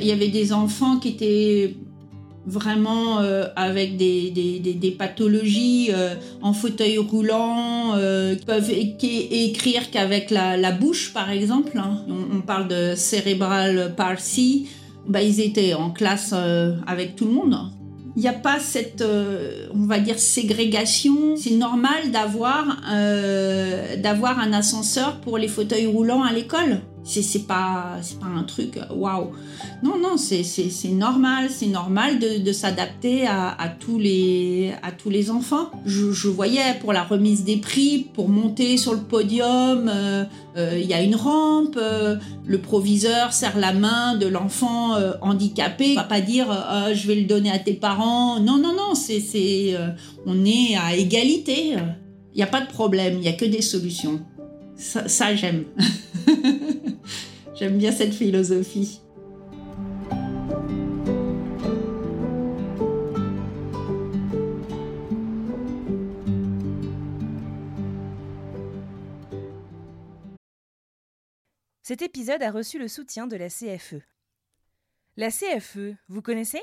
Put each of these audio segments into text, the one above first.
Il y, avait des enfants qui étaient vraiment euh, avec des, des- pathologies euh, en fauteuil roulant, euh, qui peuvent écrire qu'avec la, bouche, par exemple. hein. On, parle de cérébral palsy. Bah, ils étaient en classe euh, avec tout le monde. Il n'y a pas cette, on va dire, ségrégation. C'est normal d'avoir d'avoir un ascenseur pour les fauteuils roulants à l'école. C'est pas, pas un truc, waouh. Non, non, c'est- normal, c'est normal de, s'adapter à, tous les, enfants. Je, voyais pour la remise des prix, pour monter sur le podium, euh, euh, il y a une rampe, euh, le proviseur serre la main de l'enfant handicapé. Il va pas dire je vais le donner à tes parents. Non, non, non, c'est, on est à égalité. Il n'y a pas de problème, il n'y a que des solutions. Ça, j'aime. j'aime bien cette philosophie. Cet épisode a reçu le soutien de la CFE. La CFE, vous connaissez?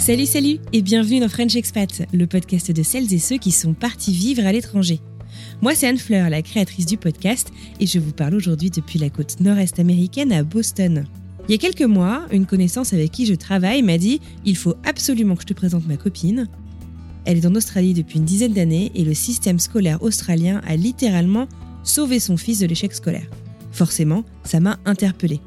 Salut, salut et bienvenue dans French Expat, le podcast de celles et ceux qui sont partis vivre à l'étranger. Moi, c'est Anne Fleur, la créatrice du podcast, et je vous parle aujourd'hui depuis la côte nord-est américaine à Boston. Il y a quelques mois, une connaissance avec qui je travaille m'a dit Il faut absolument que je te présente ma copine. Elle est en Australie depuis une dizaine d'années et le système scolaire australien a littéralement sauvé son fils de l'échec scolaire. Forcément, ça m'a interpellée.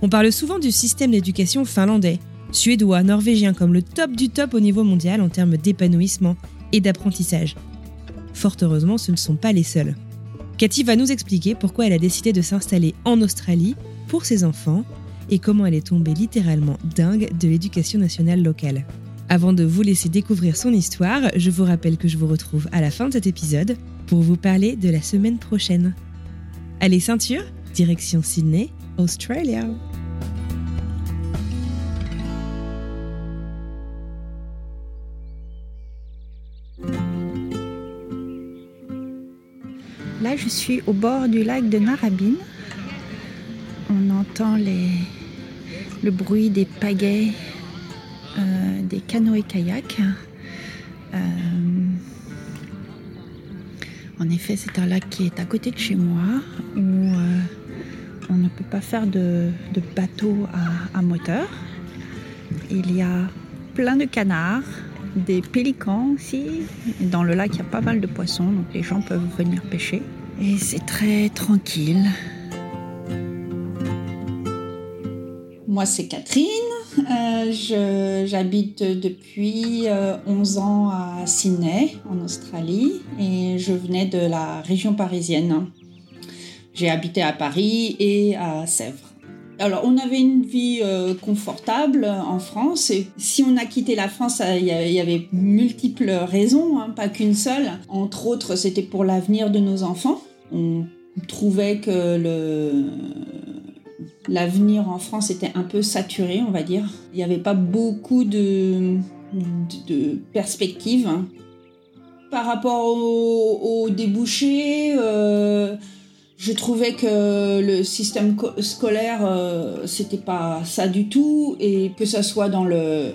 On parle souvent du système d'éducation finlandais, suédois, norvégien comme le top du top au niveau mondial en termes d'épanouissement et d'apprentissage. Fort heureusement, ce ne sont pas les seuls. Cathy va nous expliquer pourquoi elle a décidé de s'installer en Australie pour ses enfants et comment elle est tombée littéralement dingue de l'éducation nationale locale. Avant de vous laisser découvrir son histoire, je vous rappelle que je vous retrouve à la fin de cet épisode pour vous parler de la semaine prochaine. Allez, ceinture, direction Sydney, Australia. Je suis au bord du lac de Narrabine. On entend le bruit des pagaies, euh, des canoës-kayaks. Euh, en effet, c'est un lac qui est à côté de chez moi, où euh, on ne peut pas faire de, bateau à, à moteur. Il y a plein de canards, des pélicans aussi. Dans le lac, il y a pas mal de poissons, donc les gens peuvent venir pêcher. Et c'est très tranquille. Moi, c'est Catherine. Euh, J'habite depuis euh, 11 ans à Sydney, en Australie, et je venais de la région parisienne. J'ai habité à Paris et à Sèvres. Alors, on avait une vie euh, confortable en France. Et si on a quitté la France, euh, il y avait multiples raisons, hein, pas qu'une seule. Entre autres, c'était pour l'avenir de nos enfants. On trouvait que l'avenir en France était un peu saturé, on va dire. Il n'y avait pas beaucoup de, de, perspective. Par rapport aux, débouchés, euh, je trouvais que le système scolaire, euh, c'était pas ça du tout, et que ça soit dans le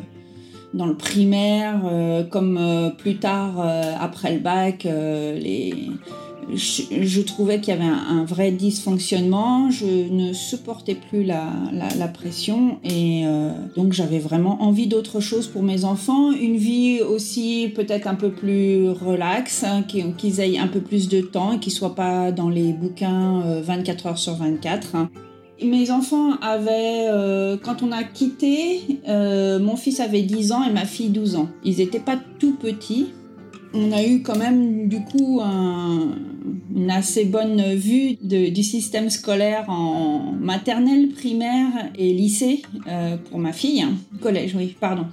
dans le primaire, euh, comme plus tard après le bac, les je, trouvais qu'il y avait un, vrai dysfonctionnement, je ne supportais plus la, pression et euh, donc j'avais vraiment envie d'autre chose pour mes enfants, une vie aussi peut-être un peu plus relaxe, hein, qu'ils aient un peu plus de temps et qu'ils ne soient pas dans les bouquins 24 euh, heures sur 24. Mes enfants avaient, euh, quand on a quitté, mon fils avait 10 ans et ma fille 12 ans. Ils n'étaient pas tout petits, on a eu quand même du coup une assez bonne vue du système scolaire en maternelle, primaire et lycée euh, pour ma fille. Collège, oui, pardon.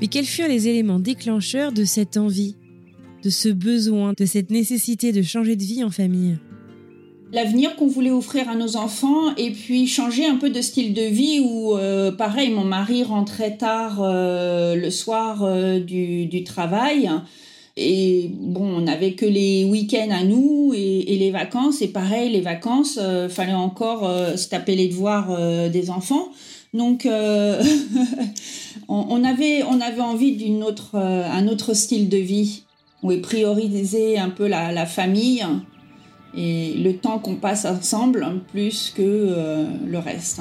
Mais quels furent les éléments déclencheurs de cette envie, de ce besoin, de cette nécessité de changer de vie en famille? L'avenir qu'on voulait offrir à nos enfants et puis changer un peu de style de vie où, euh, pareil, mon mari rentrait tard euh, le soir du, du, travail et bon, on n'avait que les week-ends à nous et, les vacances. Et pareil, les vacances, euh, fallait encore euh, se taper les devoirs euh, des enfants. Donc, on, avait, on avait envie d'un autre, un autre style de vie où est prioriser un peu la, la famille et le temps qu'on passe ensemble plus que le reste.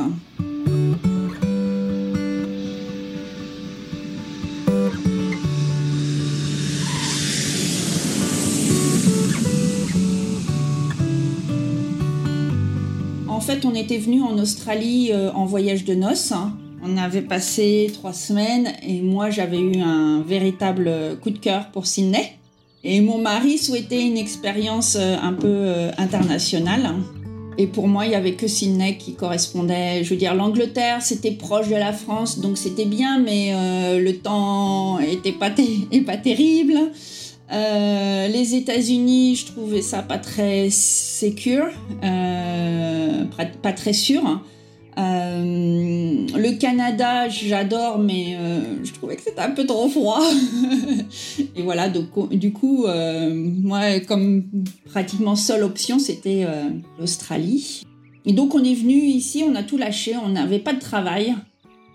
On était venu en Australie euh, en voyage de noces. On avait passé trois semaines et moi j'avais eu un véritable coup de cœur pour Sydney. Et mon mari souhaitait une expérience euh, un peu euh, internationale. Et pour moi, il n'y avait que Sydney qui correspondait. Je veux dire, l'Angleterre, c'était proche de la France, donc c'était bien, mais le temps était pas, pas terrible. Euh, les États-Unis, je trouvais ça pas très euh, pas très sûr. Euh, le Canada, j'adore, mais je trouvais que c'était un peu trop froid. Et voilà, donc, du coup, moi, comme pratiquement seule option, c'était l'Australie. Et donc, on est venu ici, on a tout lâché, on n'avait pas de travail.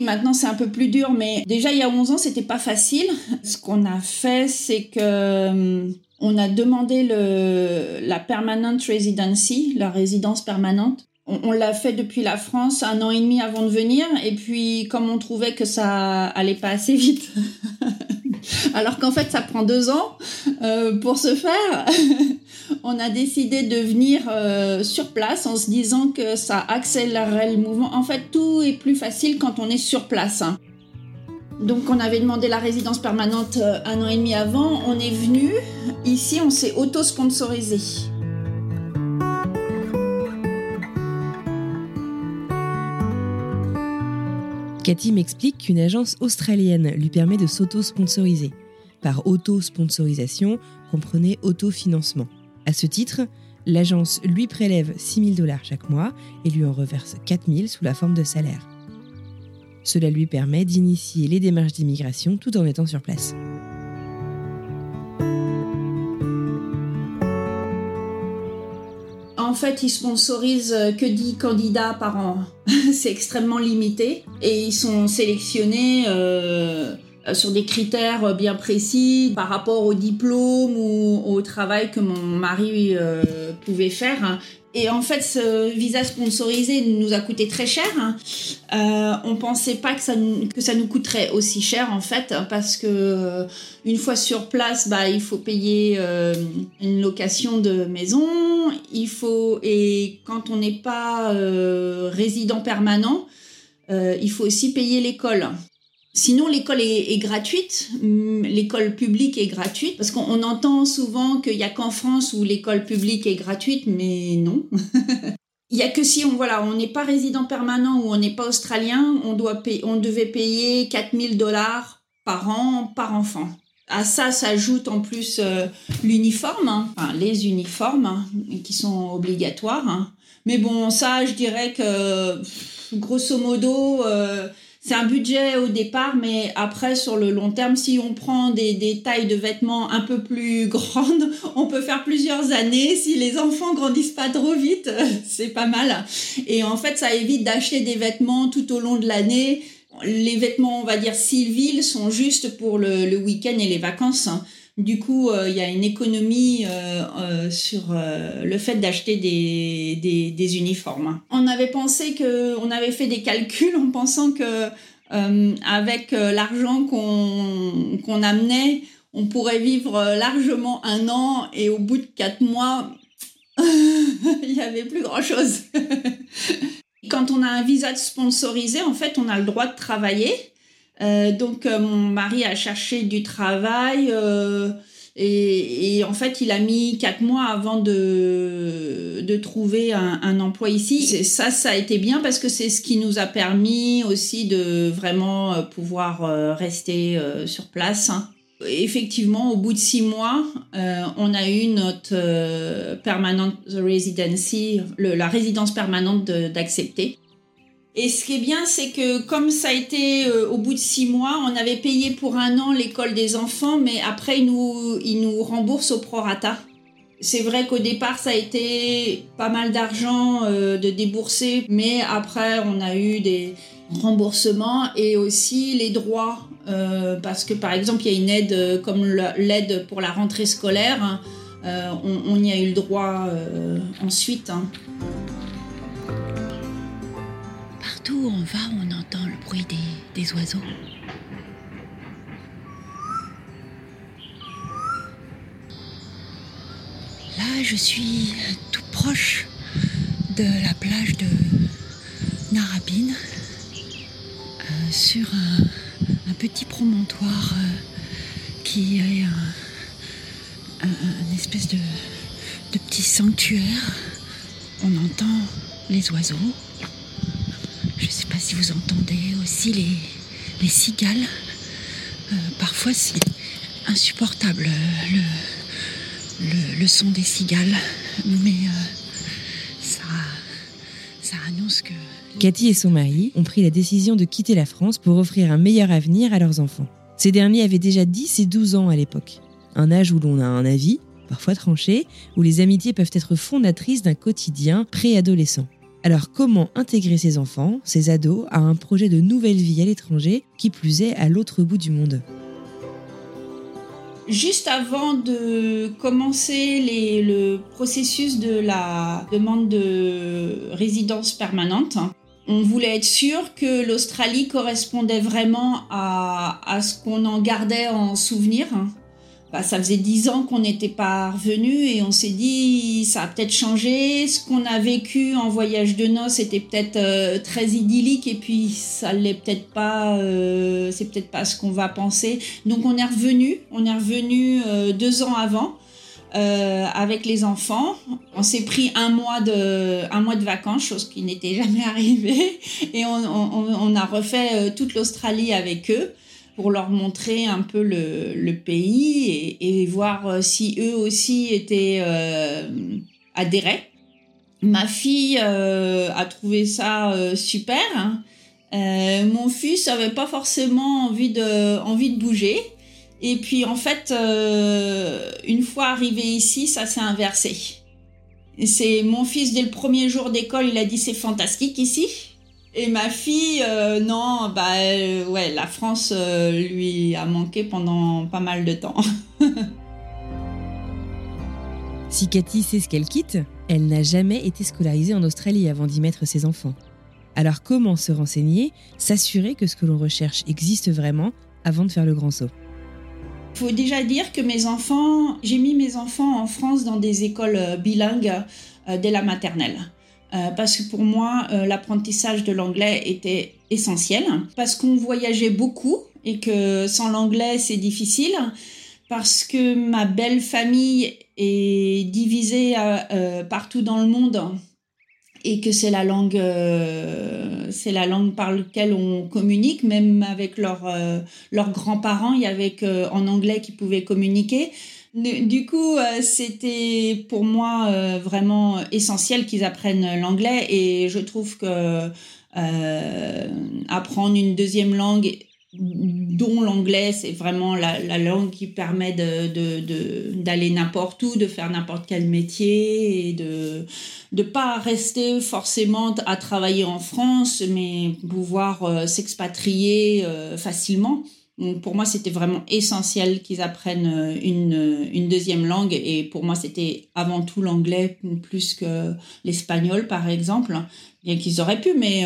Maintenant, c'est un peu plus dur, mais déjà il y a 11 ans, c'était pas facile. Ce qu'on a fait, c'est que euh, on a demandé le, la permanent residency, la résidence permanente. On, l'a fait depuis la France un an et demi avant de venir, et puis comme on trouvait que ça allait pas assez vite, alors qu'en fait ça prend deux ans euh, pour se faire, on a décidé de venir euh, sur place en se disant que ça accélérerait le mouvement. En fait, tout est plus facile quand on est sur place. Hein. Donc on avait demandé la résidence permanente euh, un an et demi avant, on est venu, ici on s'est auto-sponsorisé. Cathy m'explique qu'une agence australienne lui permet de s'auto-sponsoriser. Par auto-sponsorisation, comprenez autofinancement. À ce titre, l'agence lui prélève 6 000 dollars chaque mois et lui en reverse 4 000 sous la forme de salaire. Cela lui permet d'initier les démarches d'immigration tout en étant sur place. En fait, ils sponsorisent que 10 candidats par an. C'est extrêmement limité. Et ils sont sélectionnés euh, euh, sur des critères euh, bien précis par rapport au diplôme ou au travail que mon mari euh, pouvait faire. Et en fait, ce visa sponsorisé nous a coûté très cher. Euh, on pensait pas que ça, que ça nous coûterait aussi cher en fait, parce que une fois sur place, bah, il faut payer une location de maison. Il faut et quand on n'est pas résident permanent, il faut aussi payer l'école. Sinon, l'école est, gratuite, hum, l'école publique est gratuite, parce qu'on entend souvent qu'il n'y a qu'en France où l'école publique est gratuite, mais non. Il n'y a que si on voilà, on n'est pas résident permanent ou on n'est pas australien, on, doit on devait payer 4000 dollars par an par enfant. À ça s'ajoute en plus euh, l'uniforme, hein, enfin, les uniformes hein, qui sont obligatoires. Hein. Mais bon, ça, je dirais que grosso modo, euh, c'est un budget au départ, mais après, sur le long terme, si on prend des, des, tailles de vêtements un peu plus grandes, on peut faire plusieurs années. Si les enfants grandissent pas trop vite, c'est pas mal. Et en fait, ça évite d'acheter des vêtements tout au long de l'année. Les vêtements, on va dire, civils sont juste pour le, le week-end et les vacances. Du coup, euh, il y a une économie euh, euh, sur le fait d'acheter des, des, des, uniformes. On avait pensé que, on avait fait des calculs en pensant que avec l'argent qu'on qu'on amenait, on pourrait vivre largement un an et au bout de quatre mois, il n'y avait plus grand chose. Quand on a un visa sponsorisé, en fait, on a le droit de travailler. Euh, donc euh, mon mari a cherché du travail euh, et, et, en fait il a mis quatre mois avant de, de trouver un, un emploi ici. Ça, ça a été bien parce que c'est ce qui nous a permis aussi de vraiment pouvoir rester sur place. Hein. Effectivement, au bout de six mois, on a eu notre permanent residency, le, la résidence permanente d'accepter. Et ce qui est bien, c'est que comme ça a été euh, au bout de six mois, on avait payé pour un an l'école des enfants, mais après, ils nous, ils nous remboursent au prorata. C'est vrai qu'au départ, ça a été pas mal d'argent euh, de débourser, mais après, on a eu des remboursements et aussi les droits. Euh, parce que par exemple, il y a une aide comme l'aide pour la rentrée scolaire. Hein, on, y a eu le droit ensuite. Hein. On va, on entend le bruit des, oiseaux. Là, je suis tout proche de la plage de Narabine, euh, sur un, petit promontoire euh, qui est un, espèce de petit sanctuaire. On entend les oiseaux. Si vous entendez aussi les, les cigales. Euh, parfois, c'est insupportable le, le, le, son des cigales, mais euh, ça, ça annonce que. Cathy et son mari ont pris la décision de quitter la France pour offrir un meilleur avenir à leurs enfants. Ces derniers avaient déjà 10 et 12 ans à l'époque, un âge où l'on a un avis, parfois tranché, où les amitiés peuvent être fondatrices d'un quotidien préadolescent. Alors comment intégrer ces enfants, ces ados, à un projet de nouvelle vie à l'étranger, qui plus est à l'autre bout du monde? Juste avant de commencer le processus de la demande de résidence permanente, on voulait être sûr que l'Australie correspondait vraiment à ce qu'on en gardait en souvenir. Bah, ça faisait dix ans qu'on n'était pas revenu et on s'est dit ça a peut-être changé. Ce qu'on a vécu en voyage de noces était peut-être euh, très idyllique et puis ça l'est peut-être pas. Euh, c'est peut-être pas ce qu'on va penser. Donc on est revenu. On est revenu euh, deux ans avant. Avec les enfants. On s'est pris un mois de, un mois de vacances, chose qui n'était jamais arrivée. Et on, on, a refait toute l'Australie avec eux pour leur montrer un peu le, pays et, voir si eux aussi étaient euh. Ma fille euh, a trouvé ça euh, super. Hein. mon fils avait pas forcément envie de, envie de bouger. Et puis en fait, euh, une fois arrivé ici, ça s'est inversé. C'est mon fils dès le premier jour d'école, il a dit c'est fantastique ici. Et ma fille, euh, non, bah euh, ouais, la France euh, lui a manqué pendant pas mal de temps. si Cathy sait ce qu'elle quitte, elle n'a jamais été scolarisée en Australie avant d'y mettre ses enfants. Alors comment se renseigner, s'assurer que ce que l'on recherche existe vraiment avant de faire le grand saut? Il faut déjà dire que mes enfants, j'ai mis mes enfants en France dans des écoles bilingues dès la maternelle. Euh, parce que pour moi, euh, l'apprentissage de l'anglais était essentiel, parce qu'on voyageait beaucoup et que sans l'anglais, c'est difficile, parce que ma belle famille est divisée euh, partout dans le monde et que c'est la langue c'est la langue par laquelle on communique. Même avec leurs leurs grands-parents il y avait en anglais qu'ils pouvaient communiquer du coup euh, c'était pour moi vraiment essentiel qu'ils apprennent l'anglais et je trouve que apprendre une deuxième langue dont l'anglais, c'est vraiment la, langue qui permet d'aller de, n'importe où, de faire n'importe quel métier et de ne pas rester forcément à travailler en France, mais pouvoir euh, s'expatrier euh, facilement. Pour moi, c'était vraiment essentiel qu'ils apprennent euh, une, une, deuxième langue. Et pour moi, c'était avant tout l'anglais plus que l'espagnol, par exemple. Bien qu'ils auraient pu, mais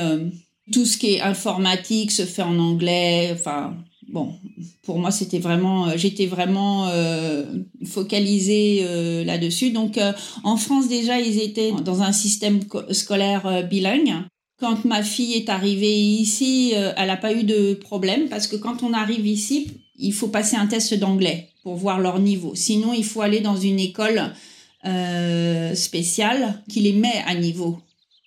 tout ce qui est informatique se fait en anglais. Enfin, bon, pour moi, c'était vraiment, euh, j'étais vraiment euh, focalisée euh, là-dessus. Donc, en France, déjà, ils étaient dans un système scolaire bilingue. Quand ma fille est arrivée ici, elle n'a pas eu de problème parce que quand on arrive ici, il faut passer un test d'anglais pour voir leur niveau. Sinon, il faut aller dans une école spéciale qui les met à niveau.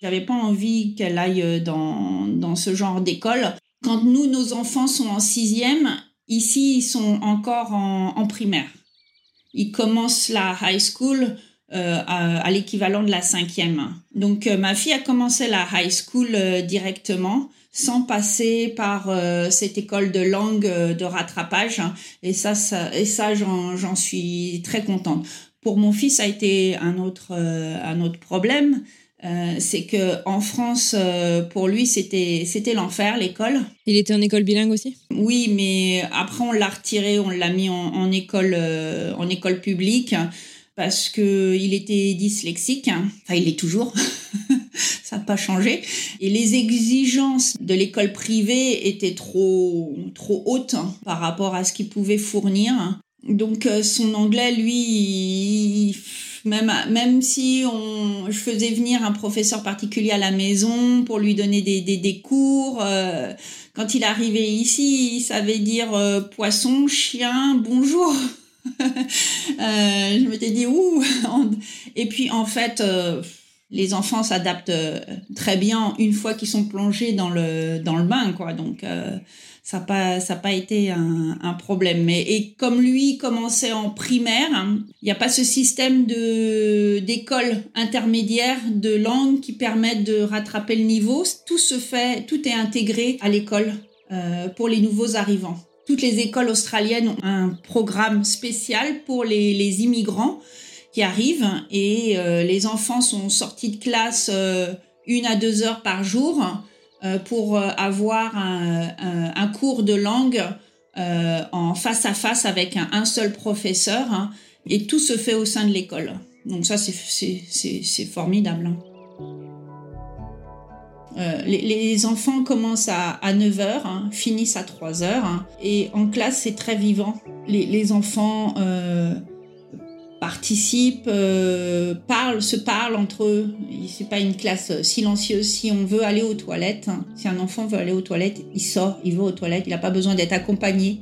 J'avais pas envie qu'elle aille euh, dans, dans ce genre d'école. Quand nous, nos enfants sont en sixième, ici, ils sont encore en, en primaire. Ils commencent la high school euh, à, l'équivalent de la cinquième. Donc, euh, ma fille a commencé la high school directement sans passer par cette école de langue de rattrapage. Et ça, ça et ça, j'en suis très contente. Pour mon fils, ça a été un autre, un autre problème euh, c'est que en France, euh, pour lui, c'était c'était l'enfer l'école. Il était en école bilingue aussi? Oui, mais après on l'a retiré, on l'a mis en, école euh, en école publique parce que il était dyslexique. Enfin, il est toujours. Ça n'a pas changé. Et les exigences de l'école privée étaient trop trop hautes par rapport à ce qu'il pouvait fournir. Donc son anglais, lui, même, même si on, je faisais venir un professeur particulier à la maison pour lui donner des, des, des cours, euh, quand il arrivait ici, il savait dire euh, poisson, chien, bonjour. euh, je m'étais dit ouh. Et puis en fait, euh, les enfants s'adaptent très bien une fois qu'ils sont plongés dans le dans le bain, quoi. Donc ça n'a pas, ça pas été un, problème. Mais, et comme lui commençait en primaire, il n'y a pas ce système de, d'école intermédiaire de langue qui permettent de rattraper le niveau. Tout se fait, tout est intégré à l'école euh, pour les nouveaux arrivants. Toutes les écoles australiennes ont un programme spécial pour les, immigrants qui arrivent et euh, les enfants sont sortis de classe euh, une à deux heures par jour euh, pour avoir un, cours de langue en face à face avec un, seul professeur. Hein, et tout se fait au sein de l'école. Donc ça, c'est formidable. Hein. Les, enfants commencent à, 9h, hein, finissent à 3h, et en classe, c'est très vivant. Les, enfants participent, euh, parlent, se parlent entre eux. C'est pas une classe silencieuse. Si on veut aller aux toilettes, hein, si un enfant veut aller aux toilettes, il sort, il va aux toilettes, il n'a pas besoin d'être accompagné.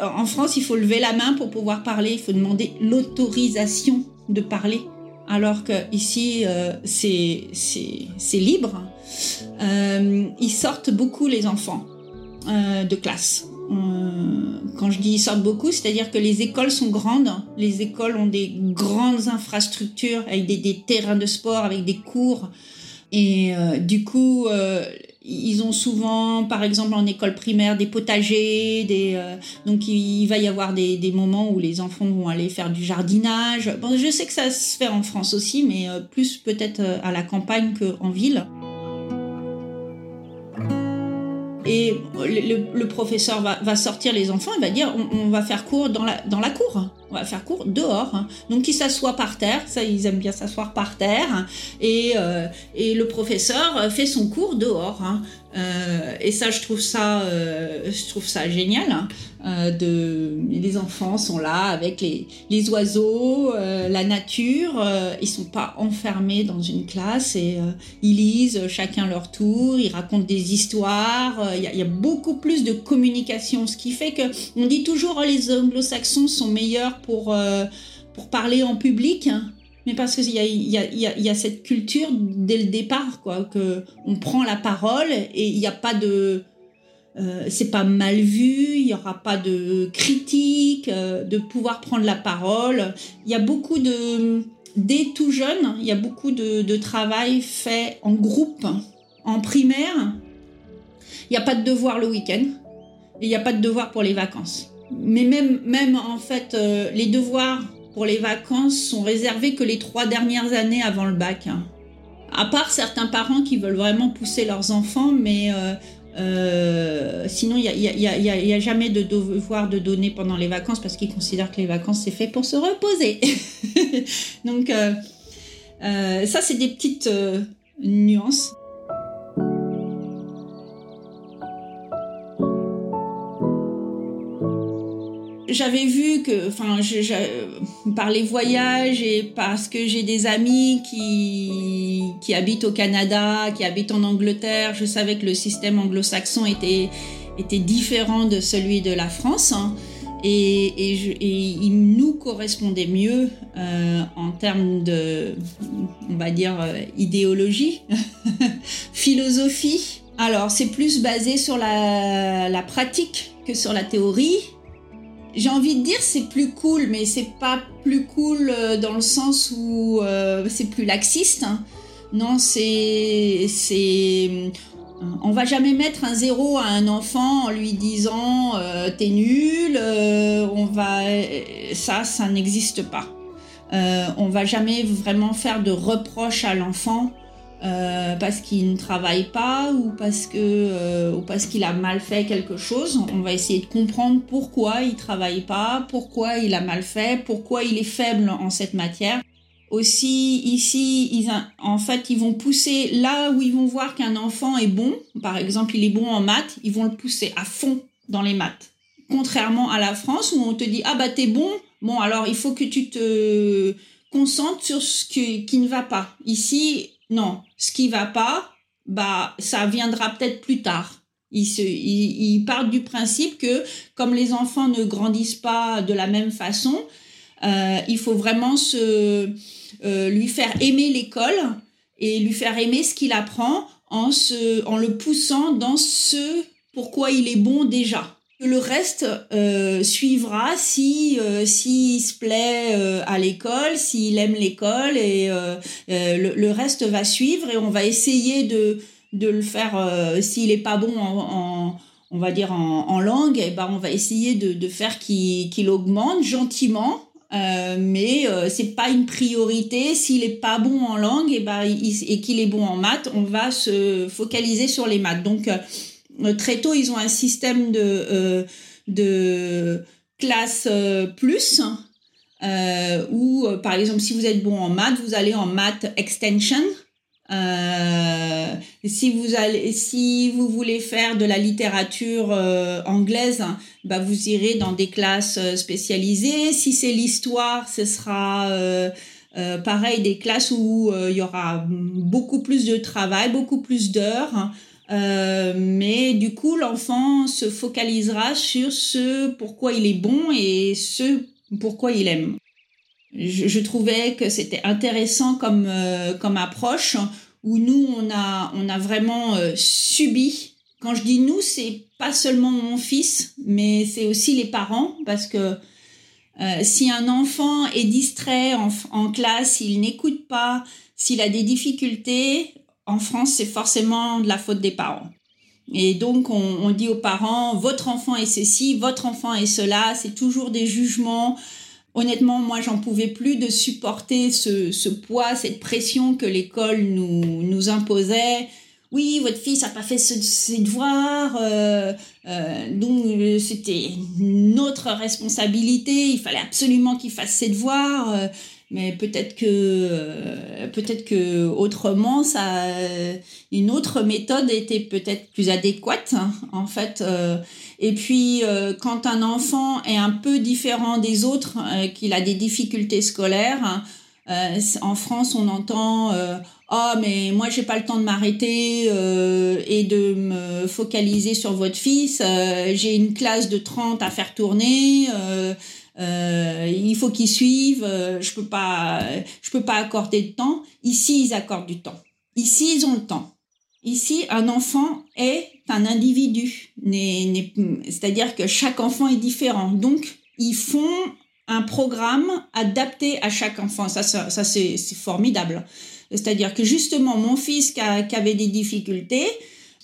En France, il faut lever la main pour pouvoir parler, il faut demander l'autorisation de parler. Alors que ici, euh, c'est libre. Euh, ils sortent beaucoup les enfants euh, de classe. Euh, quand je dis ils sortent beaucoup, c'est-à-dire que les écoles sont grandes. Les écoles ont des grandes infrastructures avec des, terrains de sport, avec des cours. Et euh, du coup, ils ont souvent, par exemple en école primaire, des potagers. Des, donc il, va y avoir des, moments où les enfants vont aller faire du jardinage. Bon, je sais que ça se fait en France aussi, mais plus peut-être à la campagne qu'en ville. Et le, professeur va, sortir les enfants et va dire on, va faire cours dans la, dans la cour. On va faire cours dehors. Hein. Donc ils s'assoient par terre, ça ils aiment bien s'asseoir par terre. Et, euh, et le professeur fait son cours dehors. Hein. Euh, et ça, je trouve ça, euh, je trouve ça génial. Hein. Euh, de, les enfants sont là avec les, les oiseaux, euh, la nature. Euh, ils sont pas enfermés dans une classe et ils lisent chacun leur tour. Ils racontent des histoires. Il y, y, a beaucoup plus de communication, ce qui fait que on dit toujours oh, les Anglo-Saxons sont meilleurs pour pour parler en public. mais parce qu'il y a, y, y a, cette culture dès le départ, quoi, que on prend la parole et il n'y a pas de, euh, c'est pas mal vu, il y aura pas de critique, euh, de pouvoir prendre la parole. Il y a beaucoup de, dès tout jeune, il y a beaucoup de, de travail fait en groupe, en primaire, il n'y a pas de devoir le week-end et il n'y a pas de devoir pour les vacances. Mais même, même en fait, euh, les devoirs pour les vacances sont réservés que les trois dernières années avant le bac. Hein. À part certains parents qui veulent vraiment pousser leurs enfants, mais euh, euh, sinon, il n'y a, a, jamais de devoir de donner pendant les vacances parce qu'ils considèrent que les vacances, c'est fait pour se reposer. Donc, ça, c'est des petites nuances. J'avais vu que, enfin, par les voyages et parce que j'ai des amis qui, qui habitent au Canada, qui habitent en Angleterre, je savais que le système anglo-saxon était, était différent de celui de la France. Hein. et, il nous correspondait mieux euh, en termes de, on va dire, euh, idéologie, philosophie. Alors, c'est plus basé sur la, la pratique que sur la théorie j'ai envie de dire c'est plus cool, mais c'est pas plus cool euh, dans le sens où euh, c'est plus laxiste. Hein. Non, c'est c'est on va jamais mettre un zéro à un enfant en lui disant euh, t'es nul. on va ça ça n'existe pas. on va jamais vraiment faire de reproches à l'enfant euh, parce qu'il ne travaille pas ou parce que euh, ou parce qu'il a mal fait quelque chose. On va essayer de comprendre pourquoi il travaille pas, pourquoi il a mal fait, pourquoi il est faible en cette matière. Aussi ici, ils, en fait, ils vont pousser là où ils vont voir qu'un enfant est bon. Par exemple, il est bon en maths, ils vont le pousser à fond dans les maths. Contrairement à la France où on te dit ah bah t'es bon, bon alors il faut que tu te concentres sur ce qui ne va pas. Ici, non, ce qui va pas, bah ça viendra peut-être plus tard. Il, se, il, part du principe que comme les enfants ne grandissent pas de la même façon, euh, il faut vraiment se, euh, lui faire aimer l'école et lui faire aimer ce qu'il apprend en, se, en le poussant dans ce pourquoi il est bon déjà. Le reste euh, suivra si euh, s'il se plaît euh, à l'école, s'il aime l'école et le, reste va suivre et on va essayer de, de le faire s'il est pas bon en, on va dire en, langue, et eh ben on va essayer de, de faire qu'il augmente gentiment. mais c'est pas une priorité. S'il est pas bon en langue, et eh ben et qu'il est bon en maths, on va se focaliser sur les maths. Donc euh, très tôt, ils ont un système de, euh, de classe euh, plus, euh, où, par exemple, si vous êtes bon en maths, vous allez en maths extension. Euh, si vous allez, si vous voulez faire de la littérature anglaise, bah vous irez dans des classes spécialisées. Si c'est l'histoire, ce sera pareil des classes où il y aura beaucoup plus de travail, beaucoup plus d'heures. Euh, mais du coup, l'enfant se focalisera sur ce pourquoi il est bon et ce pourquoi il aime. Je, je trouvais que c'était intéressant comme, euh, comme approche où nous, on a, on a vraiment euh, subi. Quand je dis nous, c'est pas seulement mon fils, mais c'est aussi les parents parce que si un enfant est distrait en, en classe, s'il n'écoute pas, s'il a des difficultés, en France, c'est forcément de la faute des parents. Et donc, on, dit aux parents, votre enfant est ceci, votre enfant est cela, c'est toujours des jugements. Honnêtement, moi, j'en pouvais plus de supporter ce, poids, cette pression que l'école nous, imposait. Oui, votre fils n'a pas fait ses devoirs, euh, euh, donc c'était notre responsabilité, il fallait absolument qu'il fasse ses devoirs. Euh, mais peut-être que euh, peut-être que autrement ça une autre méthode était peut-être plus adéquate hein, en fait euh. et puis euh, quand un enfant est un peu différent des autres qu'il a des difficultés scolaires en France on entend oh mais moi j'ai pas le temps de m'arrêter et de me focaliser sur votre fils j'ai une classe de 30 à faire tourner il faut qu'ils suivent, euh, je peux pas, je peux pas accorder de temps. Ici, ils accordent du temps. Ici, ils ont le temps. Ici, un enfant est un individu, c'est-à-dire que chaque enfant est différent. Donc, ils font un programme adapté à chaque enfant. Ça, ça, c'est formidable. C'est-à-dire que justement, mon fils qui, avait des difficultés,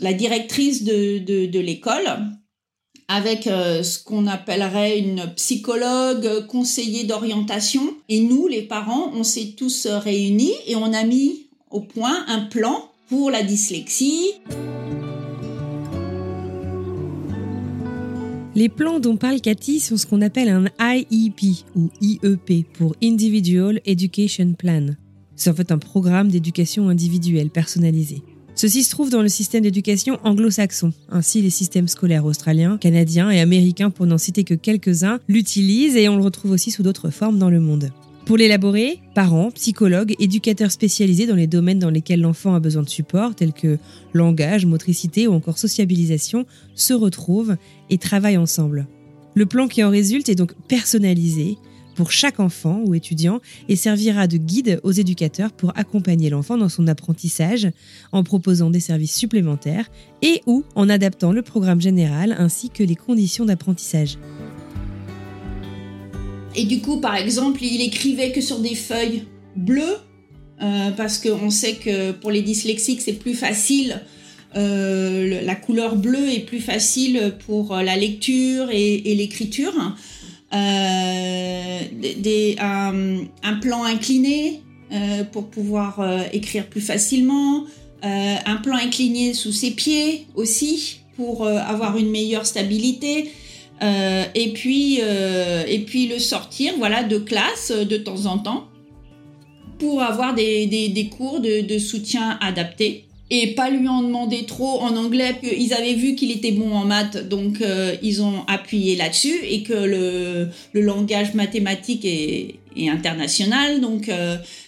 la directrice de, de, l'école, avec euh, ce qu'on appellerait une psychologue, conseiller d'orientation, et nous, les parents, on s'est tous réunis et on a mis au point un plan pour la dyslexie. Les plans dont parle Cathy sont ce qu'on appelle un IEP ou IEP pour Individual Education Plan. C'est en fait un programme d'éducation individuelle personnalisé. Ceci se trouve dans le système d'éducation anglo-saxon. Ainsi, les systèmes scolaires australiens, canadiens et américains, pour n'en citer que quelques-uns, l'utilisent et on le retrouve aussi sous d'autres formes dans le monde. Pour l'élaborer, parents, psychologues, éducateurs spécialisés dans les domaines dans lesquels l'enfant a besoin de support, tels que langage, motricité ou encore sociabilisation, se retrouvent et travaillent ensemble. Le plan qui en résulte est donc personnalisé pour chaque enfant ou étudiant et servira de guide aux éducateurs pour accompagner l'enfant dans son apprentissage en proposant des services supplémentaires et ou en adaptant le programme général ainsi que les conditions d'apprentissage. Et du coup, par exemple, il écrivait que sur des feuilles bleues, euh, parce qu'on sait que pour les dyslexiques, c'est plus facile. Euh, la couleur bleue est plus facile pour la lecture et, l'écriture. Euh, un, plan incliné pour pouvoir écrire plus facilement. un plan incliné sous ses pieds aussi pour avoir une meilleure stabilité. Euh, et, puis, euh, et puis le sortir voilà, de classe euh, de temps en temps pour avoir des, des, cours de, de, soutien adaptés. Et pas lui en demander trop en anglais. Ils avaient vu qu'il était bon en maths, donc ils ont appuyé là-dessus et que le, langage mathématique est, international, donc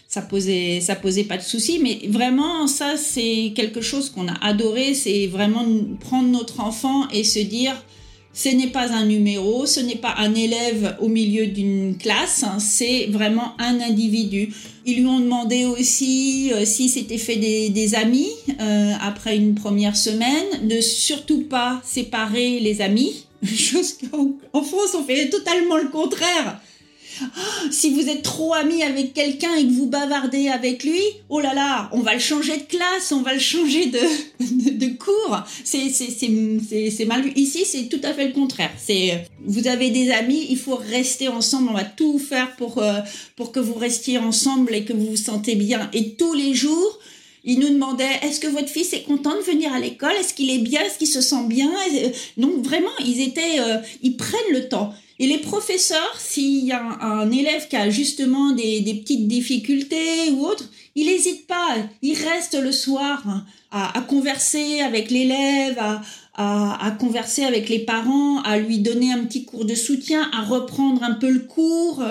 ça posait posait pas de souci. Mais vraiment, ça c'est quelque chose qu'on a adoré, c'est vraiment prendre notre enfant et se dire ce n'est pas un numéro, ce n'est pas un élève au milieu d'une classe, hein, c'est vraiment un individu. Ils lui ont demandé aussi euh, si c'était fait des, amis euh, après une première semaine, de surtout pas séparer les amis, chose qu'en France on fait totalement le contraire. Ah, si vous êtes trop ami avec quelqu'un et que vous bavardez avec lui, oh là là, on va le changer de classe, on va le changer de, de, cours. C'est mal vu. Ici, c'est tout à fait le contraire. C'est vous avez des amis, il faut rester ensemble. On va tout faire pour, euh, pour que vous restiez ensemble et que vous vous sentez bien. Et tous les jours, il nous demandait est-ce que votre fils est content de venir à l'école? Est-ce qu'il est bien? Est-ce qu'il se sent bien? Donc vraiment, ils étaient, euh, ils prennent le temps. Et les professeurs, s'il y a un, élève qui a justement des, petites difficultés ou autre, il n'hésite pas, il reste le soir à, converser avec l'élève, à, converser avec les parents, à lui donner un petit cours de soutien, à reprendre un peu le cours.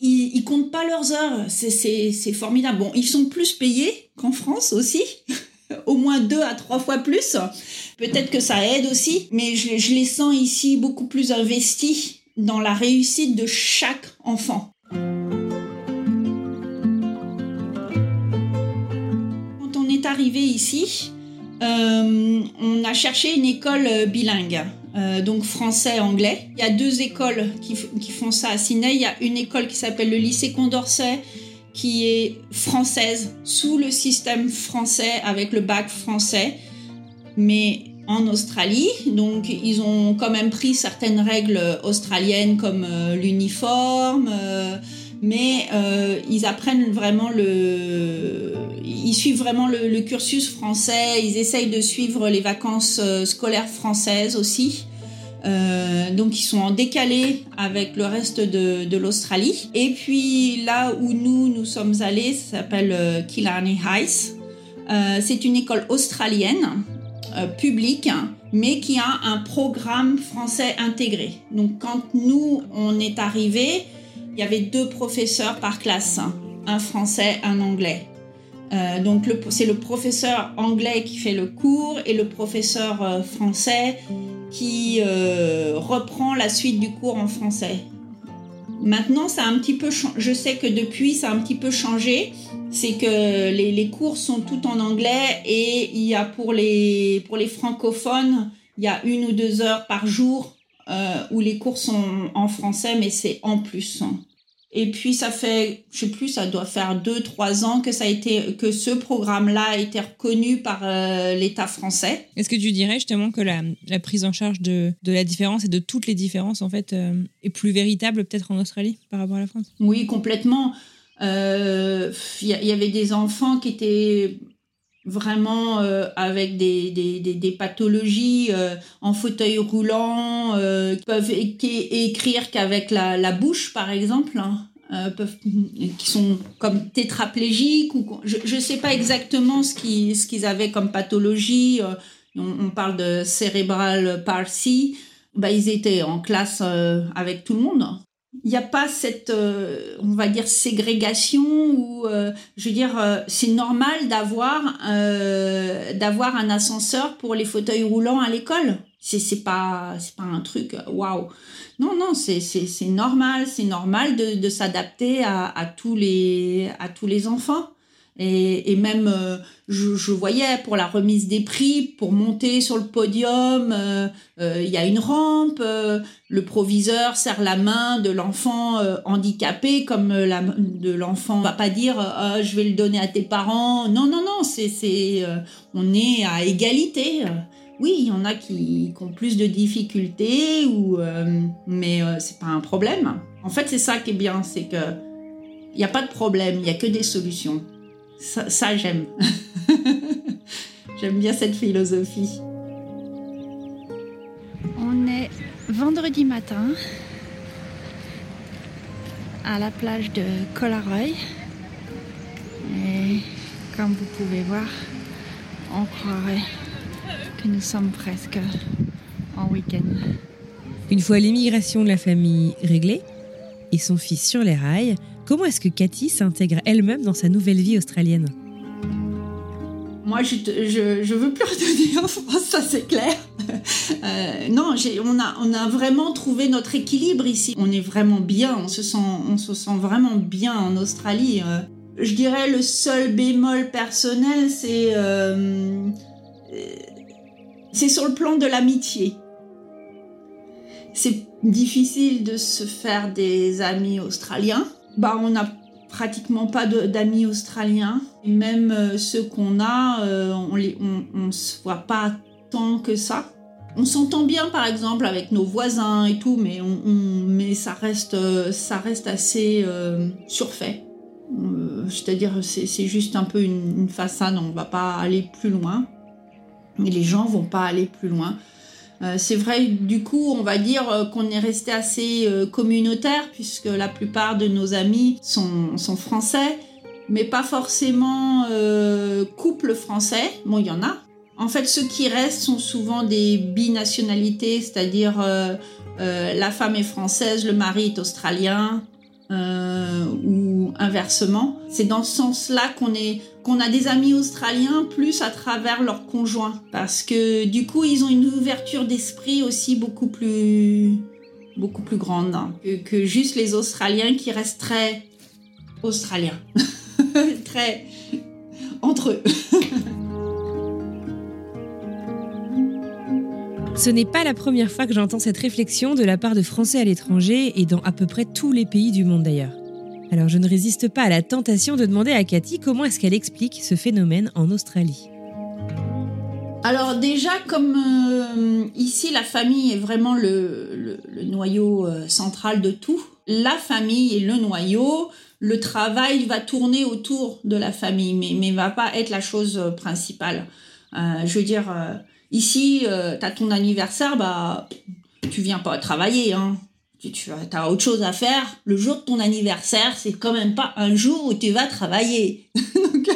Ils, ils comptent pas leurs heures, c'est formidable. Bon, ils sont plus payés qu'en France aussi. au moins deux à trois fois plus. Peut-être que ça aide aussi, mais je les sens ici beaucoup plus investis dans la réussite de chaque enfant. Quand on est arrivé ici, euh, on a cherché une école bilingue, euh, donc français-anglais. Il y a deux écoles qui, font ça à Sydney. Il y a une école qui s'appelle le lycée Condorcet, qui est française, sous le système français, avec le bac français. Mais en Australie. Donc ils ont quand même pris certaines règles australiennes comme euh, l'uniforme, euh, mais euh, ils apprennent vraiment le... Ils suivent vraiment le, cursus français, ils essayent de suivre les vacances scolaires françaises aussi. donc ils sont en décalé avec le reste de, de l'Australie. Et puis là où nous, nous sommes allés, ça s'appelle Killarney Heights. c'est une école australienne euh, public, mais qui a un programme français intégré. Donc quand nous, on est arrivés, il y avait deux professeurs par classe, un français, un anglais. Euh, donc c'est le professeur anglais qui fait le cours et le professeur euh, français qui reprend la suite du cours en français. Maintenant, ça a un petit peu je sais que depuis, ça a un petit peu changé. C'est que les, cours sont tout en anglais et il y a pour les, pour les francophones, il y a une ou deux heures par jour où les cours sont en français, mais c'est en plus. Et puis ça fait, je sais plus, ça doit faire deux, trois ans que ça a été, que ce programme-là a été reconnu par euh, l'État français. Est-ce que tu dirais justement que la, la prise en charge de, de, la différence et de toutes les différences en fait euh, est plus véritable peut-être en Australie par rapport à la France? Oui, complètement. Il euh, y, y, avait des enfants qui étaient vraiment euh, avec des, des, des, des pathologies euh, en fauteuil roulant, euh, qui peuvent écrire qu'avec la, la, bouche, par exemple, hein, euh, peuvent, qui sont comme tétraplégiques. Ou, je ne sais pas exactement ce qu'ils ce qu'ils avaient comme pathologie. Euh, on, on, parle de cérébral palsy. Bah, ils étaient en classe avec tout le monde il n'y a pas cette, euh, on va dire, ségrégation ou, euh, je veux dire, euh, c'est normal d'avoir d'avoir un ascenseur pour les fauteuils roulants à l'école. C'est c'est pas c'est pas un truc waouh. Non non c'est c'est c'est normal c'est normal de, de s'adapter à, à tous les à tous les enfants. Et, même, euh, je, voyais pour la remise des prix, pour monter sur le podium, euh, euh, il y a une rampe, le proviseur serre la main de l'enfant handicapé comme de l'enfant. On va pas dire oh, je vais le donner à tes parents. Non, non, non, c'est, c'est, on est à égalité. Oui, il y en a qui, ont plus de difficultés, ou, mais c'est pas un problème. En fait, c'est ça qui est bien, c'est que il n'y a pas de problème, il n'y a que des solutions. Ça, ça j'aime. j'aime bien cette philosophie. On est vendredi matin à la plage de Collaroy. Et comme vous pouvez voir, on croirait que nous sommes presque en week-end. Une fois l'immigration de la famille réglée et son fils sur les rails, Comment est-ce que Cathy s'intègre elle-même dans sa nouvelle vie australienne? Moi, je, je, veux plus retourner en France, ça c'est clair. Euh, non, on a, on a vraiment trouvé notre équilibre ici. On est vraiment bien, on se sent, on se sent vraiment bien en Australie. Euh, je dirais le seul bémol personnel, c'est euh, c'est sur le plan de l'amitié. C'est difficile de se faire des amis australiens bah, on n'a pratiquement pas d'amis australiens. Même euh, ceux qu'on a, euh, on ne on, se voit pas tant que ça. On s'entend bien, par exemple, avec nos voisins et tout, mais, on, mais ça, reste, euh, ça reste assez surfait. C'est-à-dire, c'est juste un peu une, une façade, on ne va pas aller plus loin. Et les gens vont pas aller plus loin. Euh, c'est vrai, du coup, on va dire euh, qu'on est resté assez euh, communautaire puisque la plupart de nos amis sont, français, mais pas forcément couple français. Bon, il y en a. En fait, ceux qui restent sont souvent des binationalités, c'est-à-dire la femme est française, le mari est australien, euh, ou inversement. C'est dans ce sens-là qu'on est qu'on a des amis australiens plus à travers leurs conjoints parce que du coup ils ont une ouverture d'esprit aussi beaucoup plus beaucoup plus grande hein, que, que, juste les Australiens qui restent très australiens, très entre eux. Ce n'est pas la première fois que j'entends cette réflexion de la part de Français à l'étranger et dans à peu près tous les pays du monde d'ailleurs. Alors je ne résiste pas à la tentation de demander à Cathy comment est-ce qu'elle explique ce phénomène en Australie. Alors déjà, comme euh, ici la famille est vraiment le, noyau euh, central de tout, la famille est le noyau, le travail va tourner autour de la famille, mais ne va pas être la chose principale. Euh, je veux dire, Ici, tu as ton anniversaire, bah, tu viens pas travailler, hein. Tu, tu as autre chose à faire. Le jour de ton anniversaire, c'est quand même pas un jour où tu vas travailler. Donc,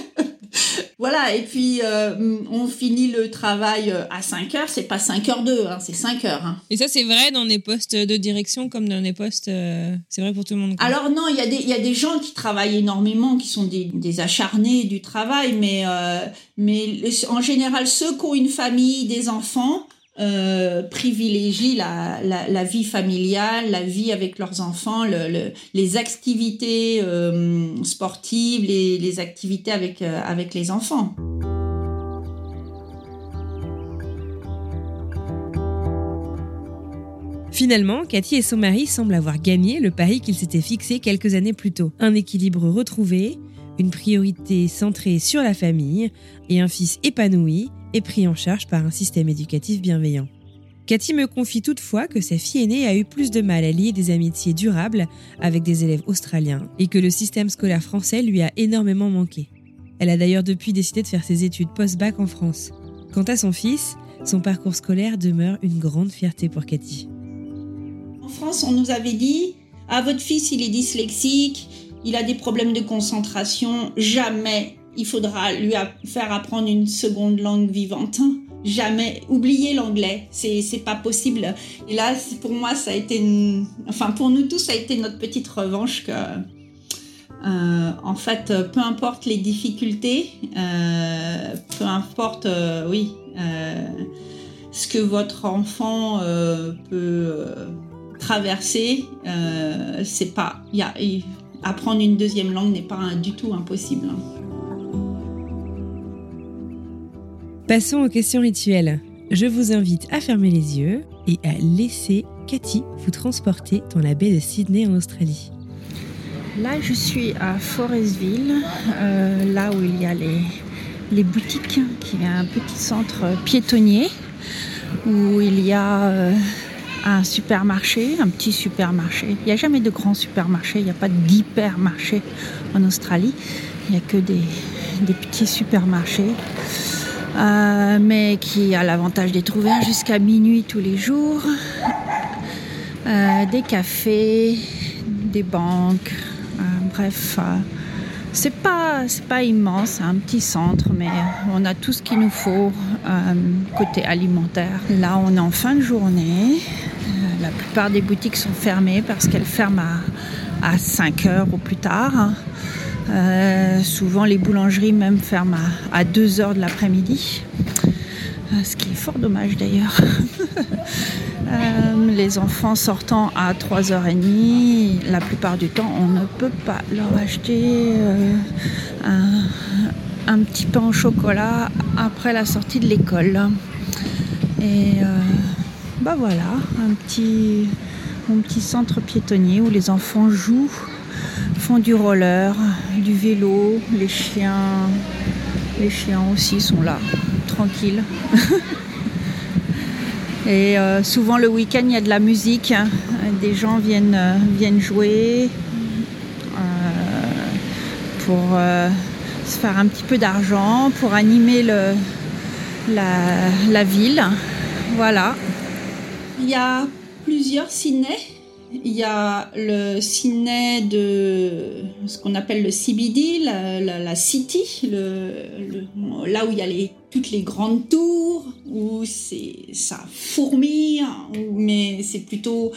voilà, et puis euh, on finit le travail euh, à 5 heures, c'est pas 5 heures 2, hein, c'est 5 heures. Hein. Et ça, c'est vrai dans les postes de direction comme dans les postes. Euh, c'est vrai pour tout le monde. Quoi. Alors, non, il y, y, a des gens qui travaillent énormément, qui sont des, des acharnés du travail, mais, euh, mais en général, ceux qui ont une famille, des enfants, euh, privilégient la, vie familiale, la vie avec leurs enfants, le, le, les activités euh, sportives, les, activités avec, euh, avec les enfants. Finalement, Cathy et son mari semblent avoir gagné le pari qu'ils s'étaient fixé quelques années plus tôt. Un équilibre retrouvé, une priorité centrée sur la famille et un fils épanoui et pris en charge par un système éducatif bienveillant. Cathy me confie toutefois que sa fille aînée a eu plus de mal à lier des amitiés durables avec des élèves australiens et que le système scolaire français lui a énormément manqué. Elle a d'ailleurs depuis décidé de faire ses études post-bac en France. Quant à son fils, son parcours scolaire demeure une grande fierté pour Cathy. En France, on nous avait dit Ah, votre fils, il est dyslexique, il a des problèmes de concentration, jamais il faudra lui faire apprendre une seconde langue vivante jamais oublier l'anglais. C'est, pas possible. Et là, pour moi, ça a été, enfin, pour nous tous, ça a été notre petite revanche que, euh, en fait, peu importe les difficultés, euh, peu importe, euh, oui, ce que votre enfant peut traverser, c'est pas, y a, apprendre une deuxième langue n'est pas du tout impossible. Passons aux questions rituelles. Je vous invite à fermer les yeux et à laisser Cathy vous transporter dans la baie de Sydney en Australie. Là, je suis à Forestville, euh, là où il y a les, boutiques, qui est un petit centre piétonnier où il y a euh, un supermarché, un petit supermarché. Il n'y a jamais de grand supermarché, il n'y a pas d'hypermarché en Australie. Il n'y a que des, petits supermarchés. Euh, mais qui a l'avantage d'être ouvert jusqu'à minuit tous les jours. Euh, des cafés, des banques, euh, bref, c'est pas pas immense, un petit centre, mais on a tout ce qu'il nous faut côté alimentaire. Là, on est en fin de journée. La plupart des boutiques sont fermées parce qu'elles ferment à, à 5 heures ou plus tard. Euh, souvent, les boulangeries même ferment à, 2 heures de l'après-midi, euh, ce qui est fort dommage d'ailleurs. Euh, les enfants sortant à 3h30, la plupart du temps, on ne peut pas leur acheter un, petit pain au chocolat après la sortie de l'école. Bah voilà, un petit, centre piétonnier où les enfants jouent font du roller, du vélo, les chiens, les chiens aussi sont là, tranquilles. Et euh, souvent le week-end il y a de la musique, hein. des gens viennent, euh, jouer euh, pour se faire un petit peu d'argent, pour animer la ville. Voilà. Il y a plusieurs ciné il y a le ciné de ce qu'on appelle le CBD, la, City, là où il y a toutes les grandes tours, où ça fourmille, mais c'est plutôt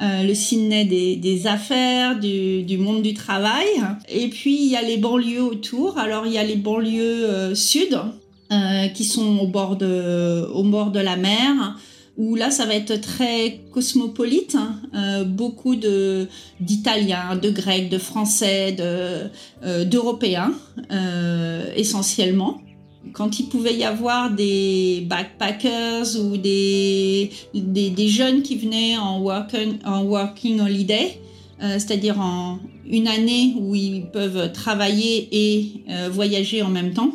euh, le ciné des, affaires, du, monde du travail. Et puis il y a les banlieues autour. Alors il y a les banlieues euh, sud euh, qui sont au bord de, au bord de la mer où là ça va être très cosmopolite, hein. euh, beaucoup d'Italiens, de Grecs, de Français, euh, d'Européens euh, essentiellement. Quand il pouvait y avoir des backpackers ou des, des, jeunes qui venaient en en working holiday, c'est-à-dire en une année où ils peuvent travailler et voyager en même temps,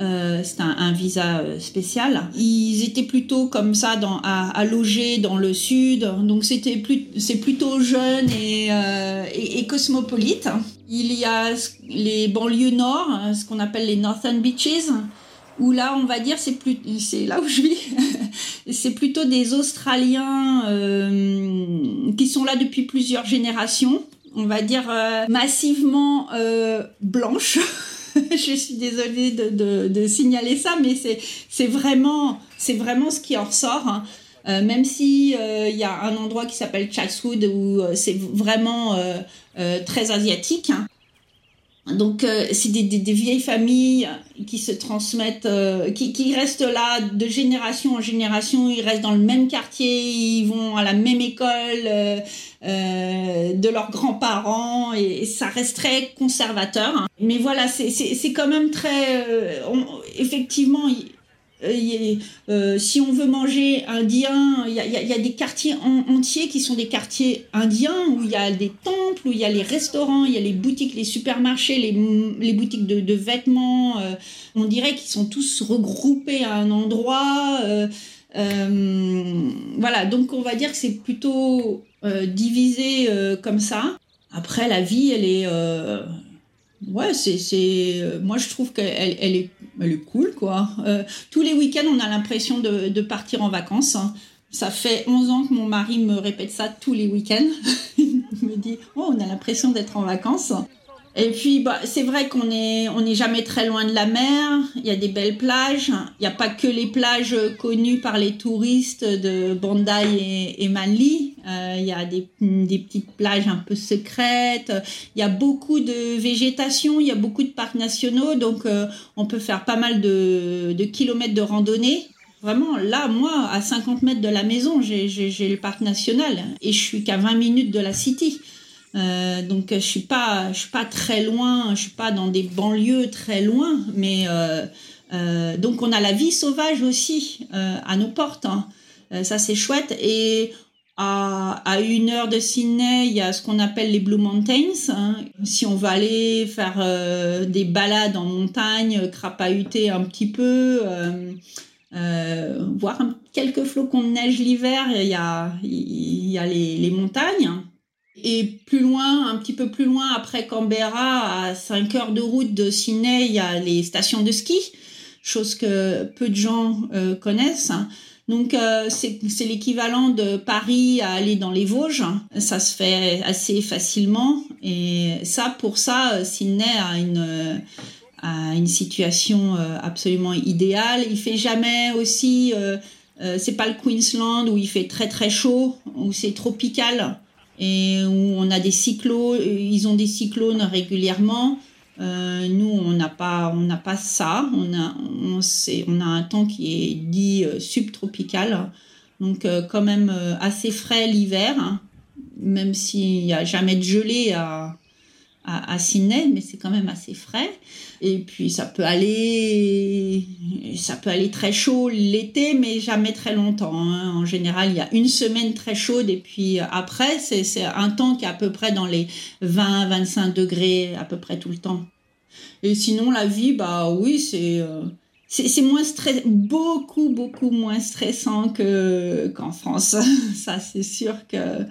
euh, c'est un, visa euh, spécial. Ils étaient plutôt comme ça à, loger dans le sud, donc c'était plus, c'est plutôt jeune et, euh, cosmopolite. Il y a les banlieues nord, hein, ce qu'on appelle les Northern Beaches, où là on va dire c'est plus, c'est là où je vis, c'est plutôt des Australiens qui sont là depuis plusieurs générations, on va dire massivement blanches. je suis désolée de, signaler ça, mais c'est vraiment, ce qui en ressort. Hein. Euh, même si euh, il y a un endroit qui s'appelle Chatswood où euh, c'est vraiment très asiatique. Hein. Donc c'est des, vieilles familles qui se transmettent, qui, qui, restent là de génération en génération. Ils restent dans le même quartier, ils vont à la même école de leurs grands-parents et, ça reste très conservateur. Mais voilà, c'est quand même très... effectivement, Euh, si on veut manger indien, il y a, des quartiers entiers qui sont des quartiers indiens où il y a des temples, où il y a les restaurants, il y a les boutiques, les supermarchés, les, boutiques de, vêtements. on dirait qu'ils sont tous regroupés à un endroit. voilà, donc on va dire que c'est plutôt divisé comme ça. Après, la vie, elle est Ouais, c'est, euh, moi je trouve qu'elle elle est, elle est cool quoi. Euh, tous les week-ends, on a l'impression de, de partir en vacances. Hein. Ça fait 11 ans que mon mari me répète ça tous les week-ends. Il me dit, oh, on a l'impression d'être en vacances. Et puis, bah, c'est vrai qu'on est, on n'est jamais très loin de la mer. Il y a des belles plages. Il n'y a pas que les plages connues par les touristes de Bandai et, et Manly. Euh, il y a des, des, petites plages un peu secrètes. Il y a beaucoup de végétation. Il y a beaucoup de parcs nationaux. Donc, euh, on peut faire pas mal de, de kilomètres de randonnée. Vraiment, là, moi, à 50 mètres de la maison, j'ai le parc national et je suis qu'à 20 minutes de la city. Euh, donc je suis pas, je suis pas très loin, je suis pas dans des banlieues très loin, mais euh, euh, donc on a la vie sauvage aussi à nos portes. Hein. ça c'est chouette et à, une heure de Sydney, il y a ce qu'on appelle les Blue Mountains. Hein. Si on va aller faire des balades en montagne, crapahuter un petit peu, voir quelques flocons de neige l'hiver, il y a, les montagnes. Et plus loin, un petit peu plus loin, après Canberra, à 5 heures de route de Sydney, il y a les stations de ski, chose que peu de gens euh, connaissent. Donc euh, c'est l'équivalent de Paris à aller dans les Vosges. Ça se fait assez facilement. Et ça, pour ça, Sydney a une, a une situation euh, absolument idéale. Il fait jamais aussi... Euh, c'est pas le Queensland où il fait très très chaud, où c'est tropical et où on a des cyclones, ils ont des cyclones régulièrement. Euh, nous, on n'a pas, on n'a pas ça. On a, on, a un temps qui est dit euh, subtropical, donc euh, quand même euh, assez frais l'hiver, hein. même s'il n'y a jamais de gelée à, à, Sydney, mais c'est quand même assez frais. Et puis ça peut aller, ça peut aller très chaud l'été, mais jamais très longtemps. Hein. En général, il y a une semaine très chaude et puis après, c'est un temps qui est à peu près dans les 20-25 degrés à peu près tout le temps. Et sinon, la vie, bah oui, c'est euh, c'est moins stress, beaucoup beaucoup moins stressant que qu'en France. ça, c'est sûr que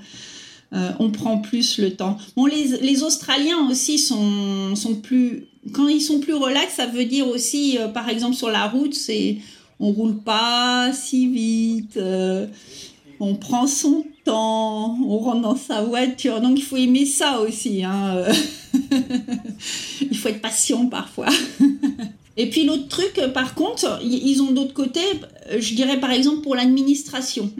euh, on prend plus le temps. Bon, les, Australiens aussi sont, sont plus... Quand ils sont plus relax, ça veut dire aussi, euh, par exemple, sur la route, c'est on roule pas si vite, euh, on prend son temps, on rentre dans sa voiture. Donc, il faut aimer ça aussi. Hein, il faut être patient parfois. Et puis l'autre truc, euh, par contre, ils ont d'autres côtés, euh, je dirais par exemple pour l'administration.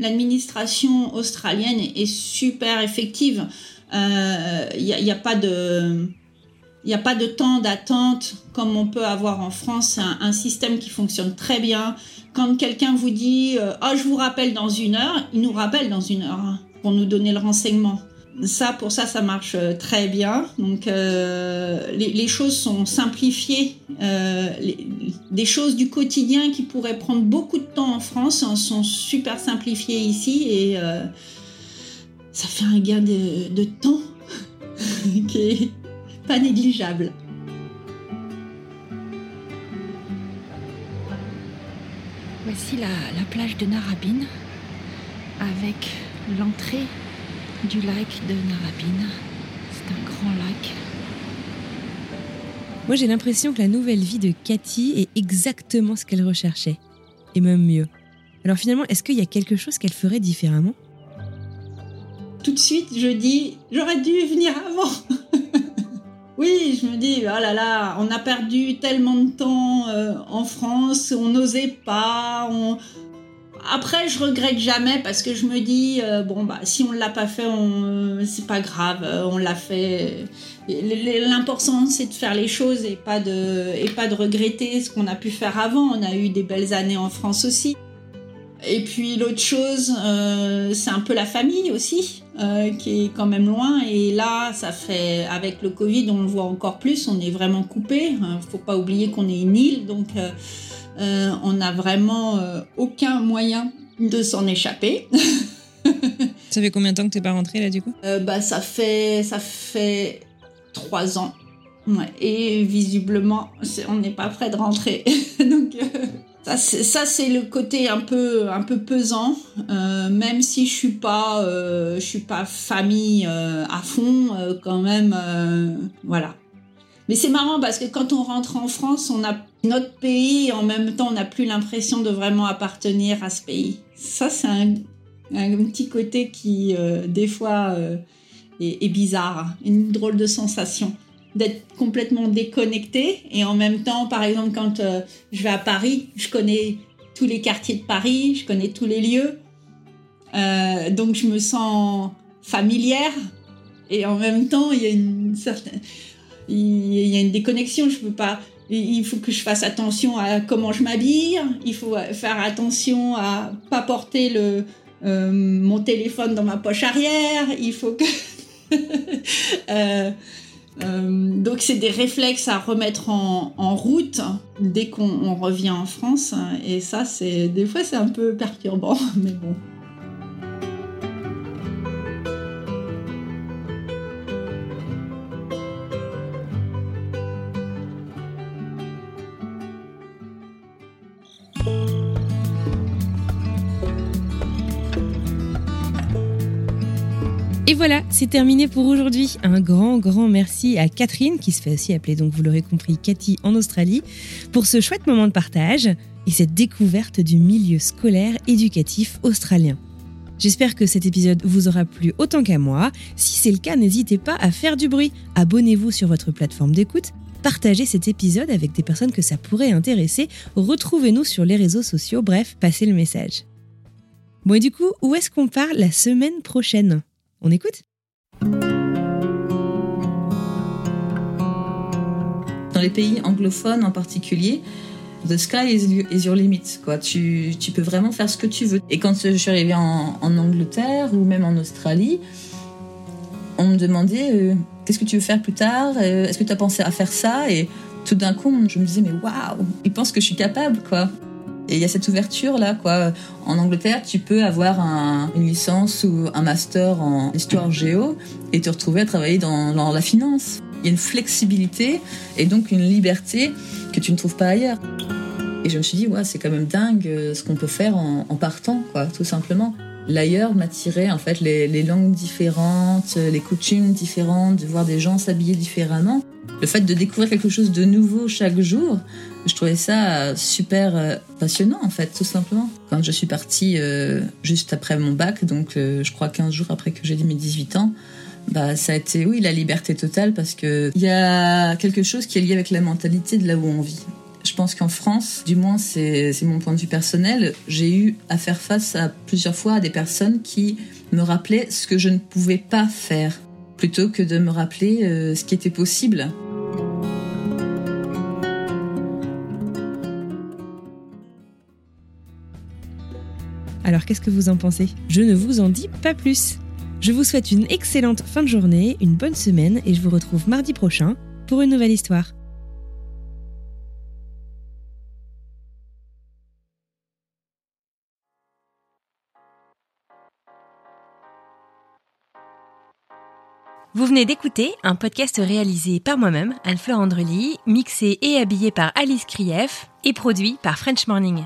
australienne est super effective. Il euh, n'y a, pas de... Il n'y a pas de temps d'attente comme on peut avoir en France. C'est un, système qui fonctionne très bien. Quand quelqu'un vous dit oh, je vous rappelle dans une heure, il nous rappelle dans une heure hein, pour nous donner le renseignement ça, pour ça, ça marche euh, très bien. Donc, euh, les, choses sont simplifiées. Euh, des choses du quotidien qui pourraient prendre beaucoup de temps en France sont super simplifiées ici et ça fait un gain de, temps pas négligeable. Voici la, la plage de Narabine avec l'entrée du lac de Narabine. C'est un grand lac. Moi j'ai l'impression que la nouvelle vie de Cathy est exactement ce qu'elle recherchait. Et même mieux. Alors finalement, est-ce qu'il y a quelque chose qu'elle ferait différemment? Tout de suite, je dis, j'aurais dû venir avant. oui, je me dis, oh là là, on a perdu tellement de temps euh, en France, on n'osait pas, après, je regrette jamais parce que je me dis euh, bon bah si on l'a pas fait, on, c'est pas grave, euh, on l'a fait. L'important c'est de faire les choses et pas de et pas de regretter ce qu'on a pu faire avant. On a eu des belles années en France aussi. Et puis l'autre chose, euh, c'est un peu la famille aussi, qui est quand même loin. Et là, ça fait, avec le Covid, on le voit encore plus, on est vraiment coupé. Faut pas oublier qu'on est une île, donc on n'a vraiment aucun moyen de s'en échapper. ça fait combien de temps que tu n'es pas rentrée là du coup? Bah, ça, fait, ça fait trois ans. Et visiblement, on n'est pas prêt de rentrer. Donc, ça, c'est le côté un peu, un peu pesant, euh, même si je suis pas, euh, je suis pas famille euh, à fond, quand même, voilà. Mais c'est marrant parce que quand on rentre en France, on a notre pays, en même temps, on n'a plus l'impression de vraiment appartenir à ce pays. Ça, c'est un, petit côté qui, des fois, est bizarre, une drôle de sensation d'être complètement déconnecté et en même temps, par exemple, quand euh, je vais à Paris, je connais tous les quartiers de Paris, je connais tous les lieux, euh, donc je me sens familière et en même temps, il y a une certaine, il y a une déconnexion. Je peux pas. Il faut que je fasse attention à comment je m'habille. Il faut faire attention à pas porter le euh, mon téléphone dans ma poche arrière. Il faut que donc c'est des réflexes à remettre en, en route dès qu'on revient en France et ça c'est des fois c'est un peu perturbant mais bon. Et voilà, c'est terminé pour aujourd'hui. Un grand, grand merci à Catherine, qui se fait aussi appeler, donc vous l'aurez compris, Cathy en Australie, pour ce chouette moment de partage et cette découverte du milieu scolaire éducatif australien. J'espère que cet épisode vous aura plu autant qu'à moi. Si c'est le cas, n'hésitez pas à faire du bruit. Abonnez-vous sur votre plateforme d'écoute. Partagez cet épisode avec des personnes que ça pourrait intéresser. Retrouvez-nous sur les réseaux sociaux. Bref, passez le message. Bon, et du coup, où est-ce qu'on part la semaine prochaine? On écoute Dans les pays anglophones en particulier, the sky is, your limit. Quoi. Tu, peux vraiment faire ce que tu veux. Et quand je suis arrivée en, Angleterre ou même en Australie, on me demandait euh, qu'est-ce que tu veux faire plus tard? Euh, Est-ce que tu as pensé à faire ça? Et tout d'un coup, je me disais mais waouh, ils pensent que je suis capable quoi. Et il y a cette ouverture là, quoi. En Angleterre, tu peux avoir une licence ou un master en histoire géo et te retrouver à travailler dans, la finance. Il y a une flexibilité et donc une liberté que tu ne trouves pas ailleurs. Et je me suis dit, ouais, c'est quand même dingue euh, ce qu'on peut faire en, partant, quoi, tout simplement. L'ailleurs m'attirait en fait les, les, langues différentes, les coutumes différentes, de voir des gens s'habiller différemment. Le fait de découvrir quelque chose de nouveau chaque jour, je trouvais ça super euh, passionnant en fait, tout simplement. Quand je suis partie euh, juste après mon bac, donc euh, je crois 15 jours après que j'ai dit mes 18 ans, bah ça a été oui la liberté totale parce que il y a quelque chose qui est lié avec la mentalité de là où on vit. Je pense qu'en France, du moins c'est mon point de vue personnel, j'ai eu à faire face à plusieurs fois à des personnes qui me rappelaient ce que je ne pouvais pas faire plutôt que de me rappeler ce qui était possible. Alors qu'est-ce que vous en pensez? Je ne vous en dis pas plus. Je vous souhaite une excellente fin de journée, une bonne semaine et je vous retrouve mardi prochain pour une nouvelle histoire. Vous venez d'écouter un podcast réalisé par moi-même, Anne-Fleur Andrely, mixé et habillé par Alice Krief et produit par French Morning.